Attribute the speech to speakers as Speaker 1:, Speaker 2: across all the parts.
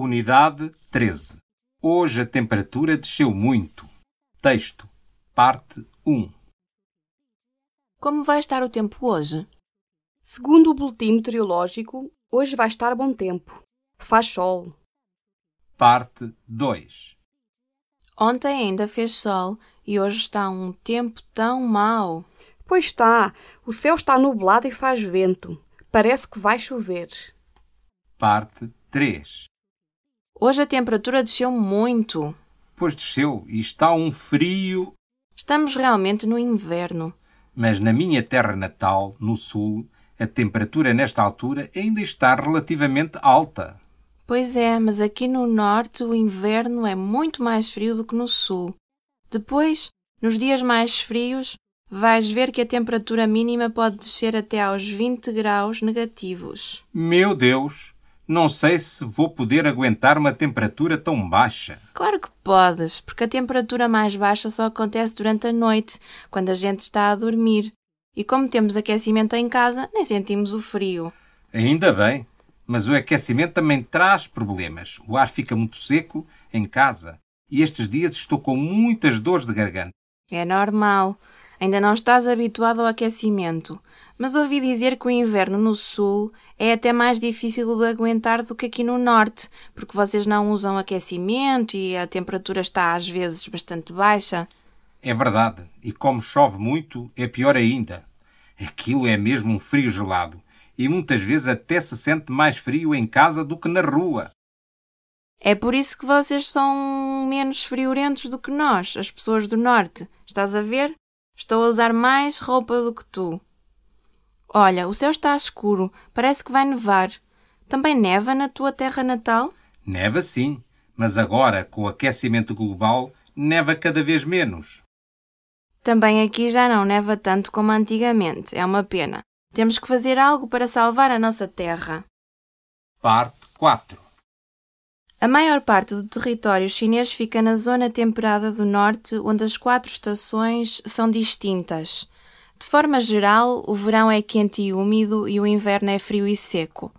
Speaker 1: Unidade 13. Hoje a temperatura desceu muito. Texto. Parte 1.
Speaker 2: Como vai estar o tempo hoje?
Speaker 3: Segundo o boletim meteorológico, hoje vai estar bom tempo. Faz sol.
Speaker 1: Parte 2.
Speaker 2: Ontem ainda fez sol e hoje está um tempo tão mau.
Speaker 3: Pois está, o céu está nublado e faz vento. Parece que vai chover.
Speaker 1: Parte 3.
Speaker 2: Hoje a temperatura desceu muito.
Speaker 1: Pois desceu e está um frio,
Speaker 2: Estamos realmente no inverno.
Speaker 1: mas na minha terra natal, no sul, a temperatura nesta altura ainda está relativamente alta.
Speaker 2: Pois é, mas aqui no norte o inverno é muito mais frio do que no sul. Depois, nos dias mais frios, vais ver que a temperatura mínima pode descer até aos 20 graus negativos.
Speaker 1: Meu Deus, não sei se vou poder aguentar uma temperatura tão baixa.
Speaker 2: Claro que podes, porque a temperatura mais baixa só acontece durante a noite, quando a gente está a dormir. E como temos aquecimento em casa, nem sentimos o frio.
Speaker 1: Ainda bem, mas o aquecimento também traz problemas. O ar fica muito seco em casa e estes dias estou com muitas dores de garganta.
Speaker 2: É normal. Ainda não estás habituado ao aquecimento, mas ouvi dizer que o inverno no sul é até mais difícil de aguentar do que aqui no norte, porque vocês não usam aquecimento e a temperatura está às vezes bastante baixa.
Speaker 1: É verdade, e como chove muito, é pior ainda. Aquilo é mesmo um frio gelado e muitas vezes até se sente mais frio em casa do que na rua.
Speaker 2: É por isso que vocês são menos friorentos do que nós, as pessoas do norte. Estás a ver? Estou a usar mais roupa do que tu. Olha, o céu está escuro, parece que vai nevar. Também neva na tua terra natal?
Speaker 1: Neva sim, mas agora, com o aquecimento global, neva cada vez menos.
Speaker 2: Também aqui já não neva tanto como antigamente. É uma pena. Temos que fazer algo para salvar a nossa terra.
Speaker 1: Parte 4.
Speaker 2: A maior parte do território chinês fica na zona temperada do norte, onde as quatro estações são distintas. De forma geral, o verão é quente e úmido e o inverno é frio e seco.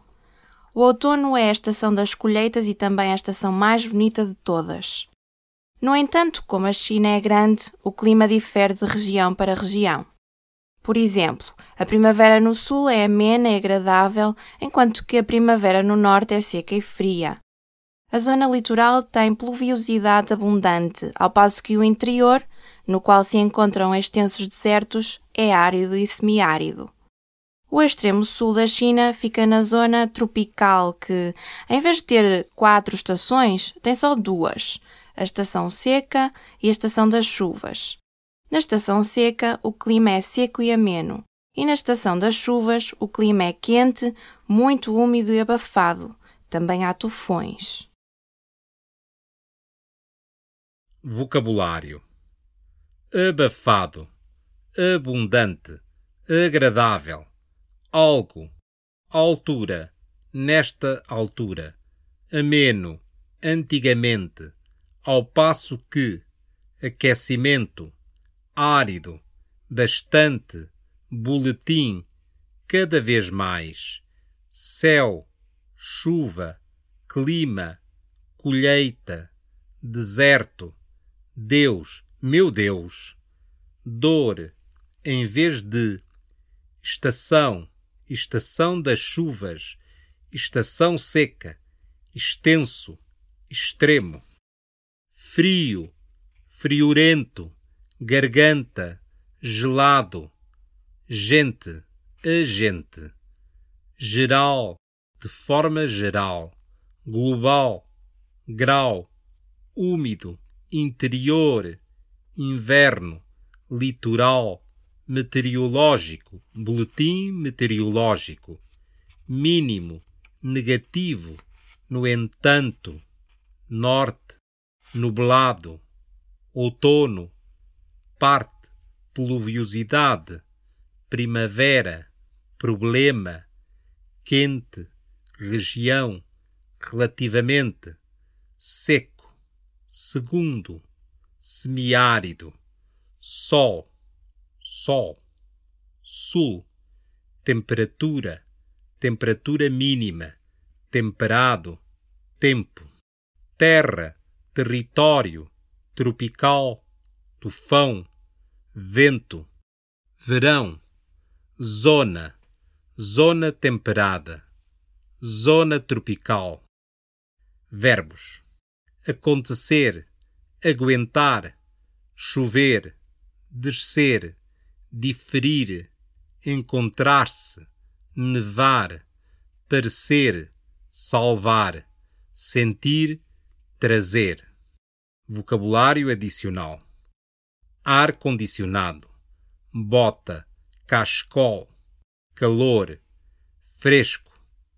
Speaker 2: O outono é a estação das colheitas e também a estação mais bonita de todas. No entanto, como a China é grande, o clima difere de região para região. Por exemplo, a primavera no sul é amena e agradável, enquanto que a primavera no norte é seca e fria. A zona litoral tem pluviosidade abundante, ao passo que o interior, no qual se encontram extensos desertos, é árido e semiárido. O extremo sul da China fica na zona tropical, que, em vez de ter quatro estações, tem só duas: a estação seca e a estação das chuvas. Na estação seca, o clima é seco e ameno, e na estação das chuvas, o clima é quente, muito úmido e abafado. Também há tufões.
Speaker 1: Vocabulário: abafado, abundante, agradável, algo, altura, nesta altura, ameno, antigamente, ao passo que, aquecimento, árido, bastante, boletim, cada vez mais, céu, chuva, clima, colheita, deserto, Deus, meu Deus, dor, em vez de estação, estação das chuvas, estação seca, extenso, extremo, frio, friorento, garganta, gelado, gente, agente, geral, de forma geral, global, grau, úmido, interior, inverno, litoral, meteorológico, boletim meteorológico, mínimo, negativo, no entanto, norte, nublado, outono, parte, pluviosidade, primavera, problema, quente, região, relativamente, seco, segundo, semiárido, sol, sol, sul, temperatura, temperatura mínima, temperado, tempo. terra, território, tropical, tufão, vento, verão, zona, zona temperada, zona tropical. Verbos: acontecer, aguentar, chover, descer, diferir, encontrar-se, nevar, parecer, salvar, sentir, trazer. Vocabulário adicional: ar condicionado, bota, cascol, calor, fresco,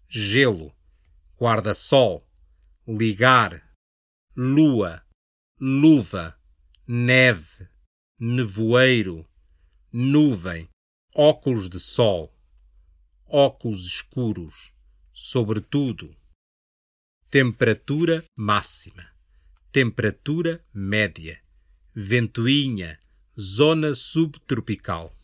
Speaker 1: gelo, guarda-sol, ligar, lua, luva, neve, nevoeiro, nuvem, óculos de sol, óculos escuros, sobretudo. Temperatura máxima, temperatura média, ventoinha, zona subtropical.